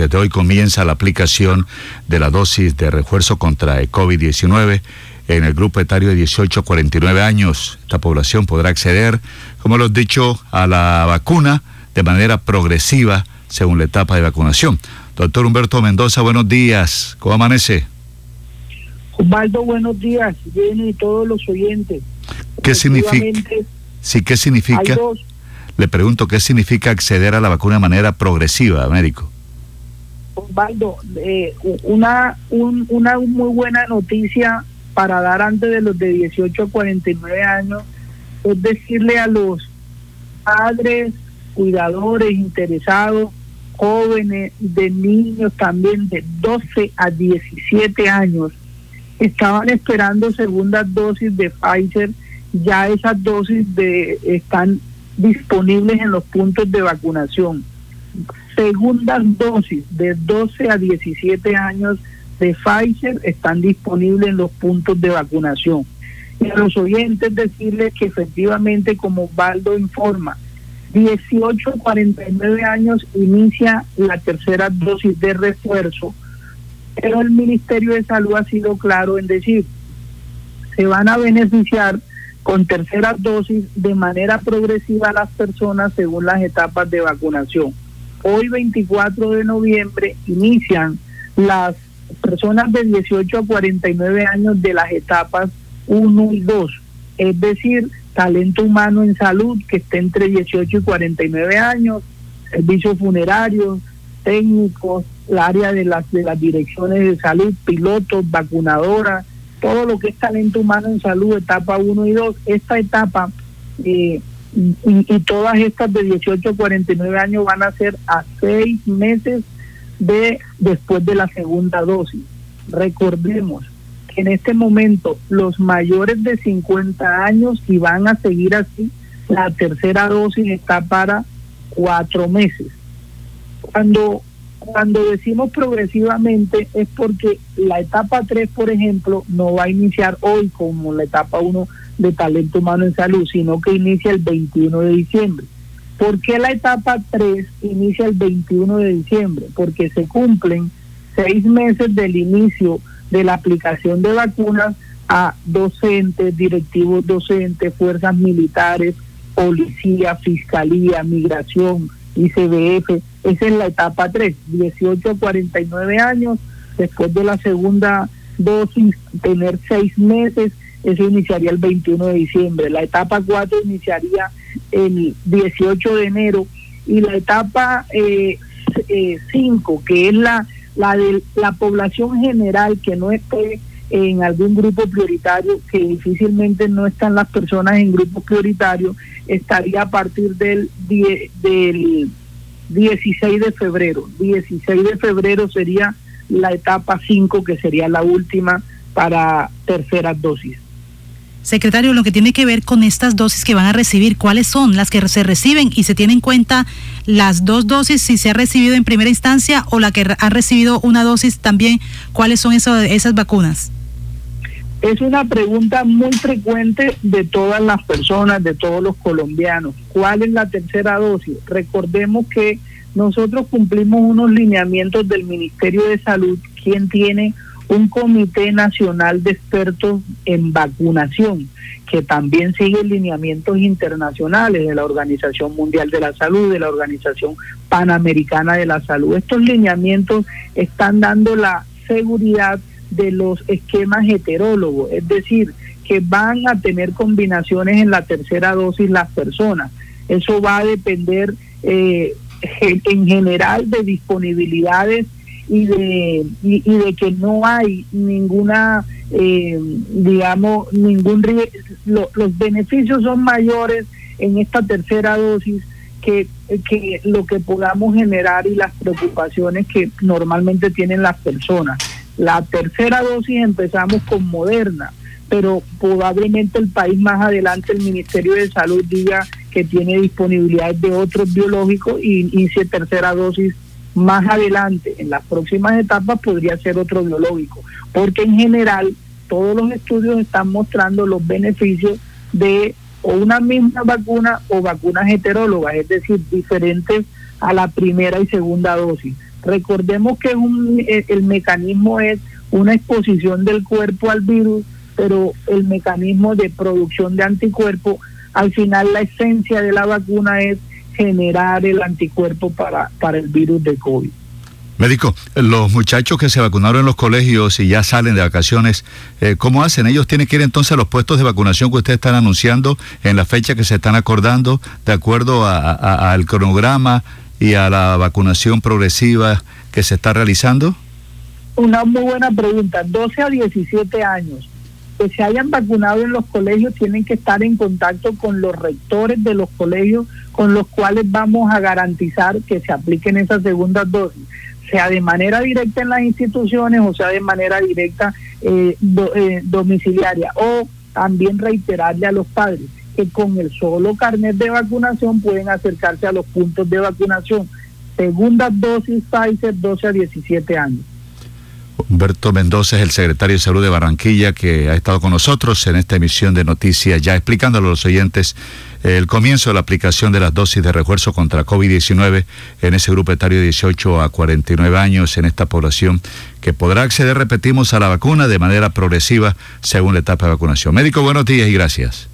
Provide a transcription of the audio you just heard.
Desde hoy comienza la aplicación de la dosis de refuerzo contra el COVID-19 en el grupo etario de 18 a 49 años. Esta población podrá acceder, como lo he dicho, a la vacuna de manera progresiva según la etapa de vacunación. Doctor Humberto Mendoza, buenos días. ¿Cómo amanece? Osvaldo, buenos días. Bien y todos los oyentes. ¿Qué significa? Sí, ¿qué significa? Le pregunto, ¿qué significa acceder a la vacuna de manera progresiva, médico? Osvaldo, eh, una, una muy buena noticia para dar antes de los de 18 a 49 años es decirle a los padres, cuidadores, interesados, jóvenes, de niños también de 12 a 17 años, estaban esperando segundas dosis de Pfizer, ya esas dosis de, están disponibles en los puntos de vacunación. Segundas dosis de 12 a 17 años de Pfizer están disponibles en los puntos de vacunación. Y a los oyentes decirles que efectivamente, como Baldo informa, 18 a 49 años inicia la tercera dosis de refuerzo, pero el Ministerio de Salud ha sido claro en decir, se van a beneficiar con tercera dosis de manera progresiva a las personas según las etapas de vacunación. Hoy 24 de noviembre inician las personas de 18 a 49 años de las etapas 1 y 2, es decir, talento humano en salud que esté entre 18 y 49 años, servicios funerarios, técnicos, el área de las, de las direcciones de salud, pilotos, vacunadoras, todo lo que es talento humano en salud, etapa 1 y 2. Esta etapa eh, y, y, todas estas de 18 a 49 años van a ser a seis meses de después de la segunda dosis. Recordemos que en este momento los mayores de 50 años y van a seguir así, la tercera dosis está para cuatro meses. Cuando cuando decimos progresivamente es porque la etapa 3, por ejemplo, no va a iniciar hoy como la etapa 1 de talento humano en salud, sino que inicia el 21 de diciembre. ¿Por qué la etapa 3 inicia el 21 de diciembre? Porque se cumplen seis meses del inicio de la aplicación de vacunas a docentes, directivos docentes, fuerzas militares, policía, fiscalía, migración, ICBF. Esa es la etapa 3, 18 a 49 años, después de la segunda dosis, tener seis meses, eso iniciaría el 21 de diciembre. La etapa 4 iniciaría el 18 de enero y la etapa 5, eh, eh, que es la, la de la población general que no esté en algún grupo prioritario, que difícilmente no están las personas en grupos prioritarios, estaría a partir del, del 16 de febrero. 16 de febrero sería la etapa 5, que sería la última para terceras dosis. Secretario, lo que tiene que ver con estas dosis que van a recibir, ¿cuáles son las que se reciben y se tienen en cuenta las dos dosis si se ha recibido en primera instancia o la que ha recibido una dosis también? ¿Cuáles son esas vacunas? Es una pregunta muy frecuente de todas las personas, de todos los colombianos. ¿Cuál es la tercera dosis? Recordemos que nosotros cumplimos unos lineamientos del Ministerio de Salud, quien tiene un comité nacional de expertos en vacunación, que también sigue lineamientos internacionales de la Organización Mundial de la Salud, de la Organización Panamericana de la Salud. Estos lineamientos están dando la seguridad de los esquemas heterólogos, es decir, que van a tener combinaciones en la tercera dosis las personas. Eso va a depender eh, en general de disponibilidades y de, y, de que no hay ninguna, eh, digamos, ningún los beneficios son mayores en esta tercera dosis que, que lo que podamos generar y las preocupaciones que normalmente tienen las personas. La tercera dosis empezamos con Moderna, pero probablemente el país más adelante, el Ministerio de Salud diga que tiene disponibilidad de otros biológicos y inicie tercera dosis más adelante, en las próximas etapas, podría ser otro biológico, porque en general todos los estudios están mostrando los beneficios de o una misma vacuna o vacunas heterólogas, es decir, diferentes a la primera y segunda dosis. Recordemos que un, eh, el mecanismo es una exposición del cuerpo al virus, pero el mecanismo de producción de anticuerpos, al final la esencia de la vacuna es generar el anticuerpo para, para el virus de COVID. Médico, los muchachos que se vacunaron en los colegios y ya salen de vacaciones, eh, ¿cómo hacen? Ellos tienen que ir entonces a los puestos de vacunación que ustedes están anunciando en la fecha que se están acordando, de acuerdo al cronograma y a la vacunación progresiva que se está realizando. Una muy buena pregunta. 12 a 17 años que se hayan vacunado en los colegios tienen que estar en contacto con los rectores de los colegios con los cuales vamos a garantizar que se apliquen esas segundas dosis sea de manera directa en las instituciones o sea de manera directa eh, eh, domiciliaria o también reiterarle a los padres que con el solo carnet de vacunación pueden acercarse a los puntos de vacunación. Segunda dosis Pfizer 12 a 17 años. Humberto Mendoza es el secretario de Salud de Barranquilla que ha estado con nosotros en esta emisión de noticias, ya explicándole a los oyentes el comienzo de la aplicación de las dosis de refuerzo contra COVID-19 en ese grupo etario de 18 a 49 años en esta población que podrá acceder, repetimos, a la vacuna de manera progresiva según la etapa de vacunación. Médico, buenos días y gracias.